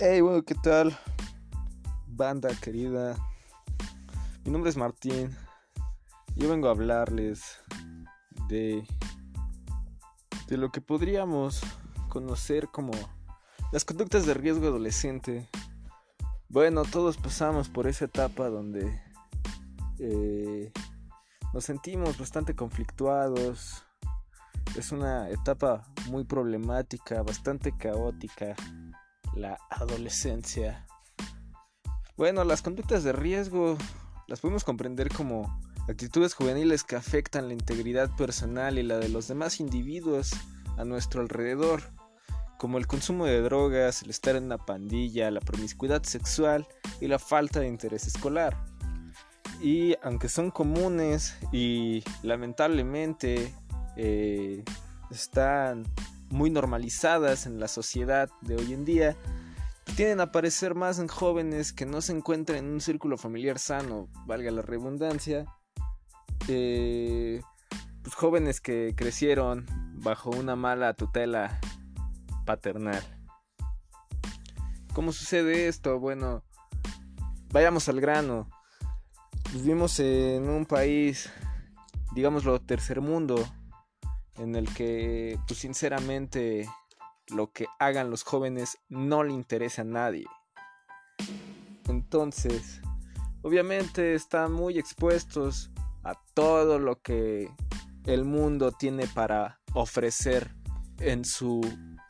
Hey, bueno, ¿qué tal? Banda querida. Mi nombre es Martín. Yo vengo a hablarles de de lo que podríamos conocer como las conductas de riesgo adolescente. Bueno, todos pasamos por esa etapa donde eh, nos sentimos bastante conflictuados. Es una etapa muy problemática, bastante caótica la adolescencia. Bueno, las conductas de riesgo las podemos comprender como actitudes juveniles que afectan la integridad personal y la de los demás individuos a nuestro alrededor, como el consumo de drogas, el estar en una pandilla, la promiscuidad sexual y la falta de interés escolar. Y aunque son comunes y lamentablemente eh, están muy normalizadas en la sociedad de hoy en día, tienden a aparecer más en jóvenes que no se encuentran en un círculo familiar sano, valga la redundancia. Eh, pues jóvenes que crecieron bajo una mala tutela paternal. ¿Cómo sucede esto? Bueno, vayamos al grano. Vivimos en un país, digámoslo, tercer mundo, en el que, pues sinceramente, lo que hagan los jóvenes no le interesa a nadie. Entonces, obviamente están muy expuestos a todo lo que el mundo tiene para ofrecer en su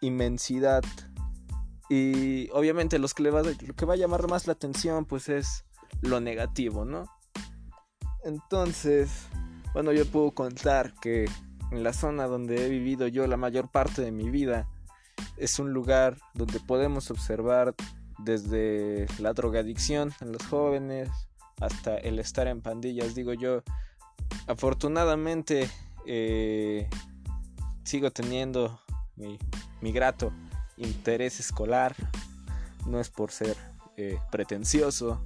inmensidad. Y obviamente los que le va, lo que va a llamar más la atención pues es lo negativo, ¿no? Entonces, bueno, yo puedo contar que en la zona donde he vivido yo la mayor parte de mi vida, es un lugar donde podemos observar desde la drogadicción en los jóvenes hasta el estar en pandillas, digo yo. Afortunadamente eh, sigo teniendo mi, grato interés escolar, no es por ser eh, pretencioso.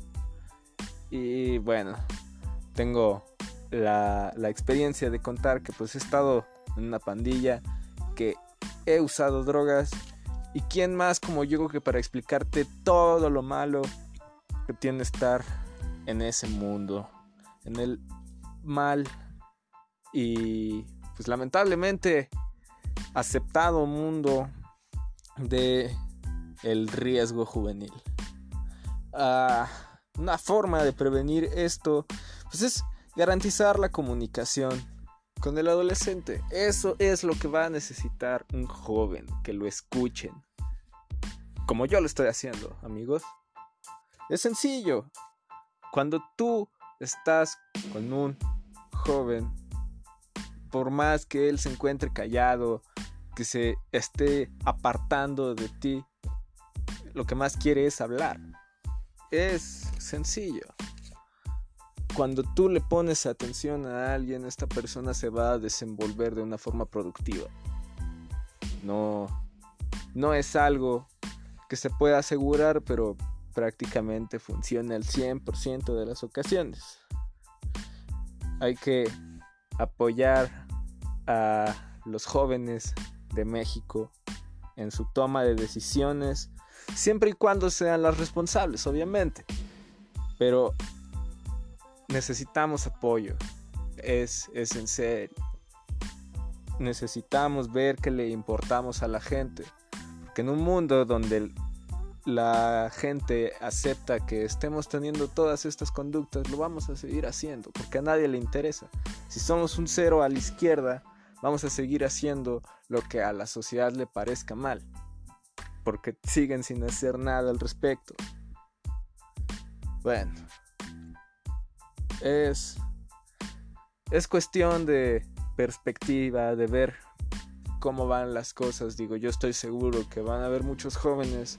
Y bueno, tengo la, la experiencia de contar que pues he estado en una pandilla que he usado drogas y quién más como yo que para explicarte todo lo malo que tiene estar en ese mundo, en el mal y pues lamentablemente aceptado mundo de el riesgo juvenil. Ah, una forma de prevenir esto pues es garantizar la comunicación con el adolescente. Eso es lo que va a necesitar un joven, que lo escuchen. Como yo lo estoy haciendo, amigos. Es sencillo. Cuando tú estás con un joven, por más que él se encuentre callado, que se esté apartando de ti, lo que más quiere es hablar. Es sencillo cuando tú le pones atención a alguien, esta persona se va a desenvolver de una forma productiva. No, no es algo que se pueda asegurar, pero prácticamente funciona el 100% de las ocasiones. Hay que apoyar a los jóvenes de México en su toma de decisiones, siempre y cuando sean las responsables, obviamente. Pero necesitamos apoyo. Es, es en serio. Necesitamos ver que le importamos a la gente. Porque en un mundo donde la gente acepta que estemos teniendo todas estas conductas, lo vamos a seguir haciendo. Porque a nadie le interesa. Si somos un cero a la izquierda, vamos a seguir haciendo lo que a la sociedad le parezca mal. Porque siguen sin hacer nada al respecto. Bueno, es, es cuestión de perspectiva, de ver cómo van las cosas. Digo, yo estoy seguro que van a haber muchos jóvenes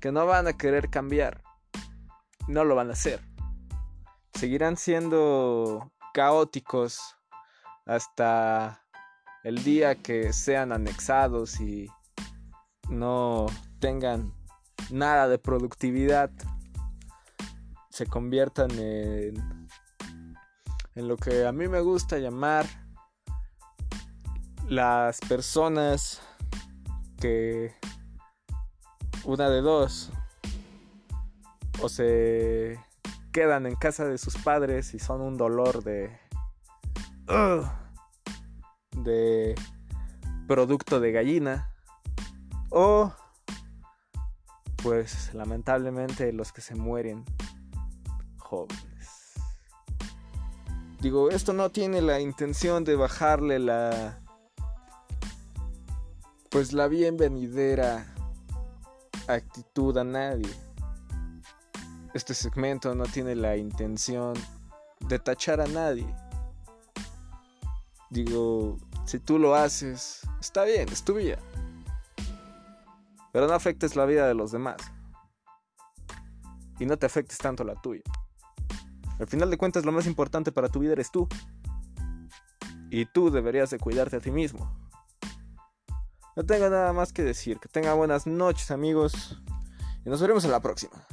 que no van a querer cambiar. No lo van a hacer. Seguirán siendo caóticos hasta el día que sean anexados y no tengan nada de productividad. Se conviertan en en lo que a mí me gusta llamar las personas que una de dos o se quedan en casa de sus padres y son un dolor de de producto de gallina o pues lamentablemente los que se mueren jóvenes. Digo, esto no tiene la intención de bajarle la pues la bienvenidera actitud a nadie. Este segmento no tiene la intención de tachar a nadie. Digo, si tú lo haces, está bien, es tu vida. Pero no afectes la vida de los demás. Y no te afectes tanto la tuya. Al final de cuentas, lo más importante para tu vida eres tú. Y tú deberías de cuidarte a ti mismo. No tengo nada más que decir. Que tengan buenas noches, amigos. Y nos veremos en la próxima.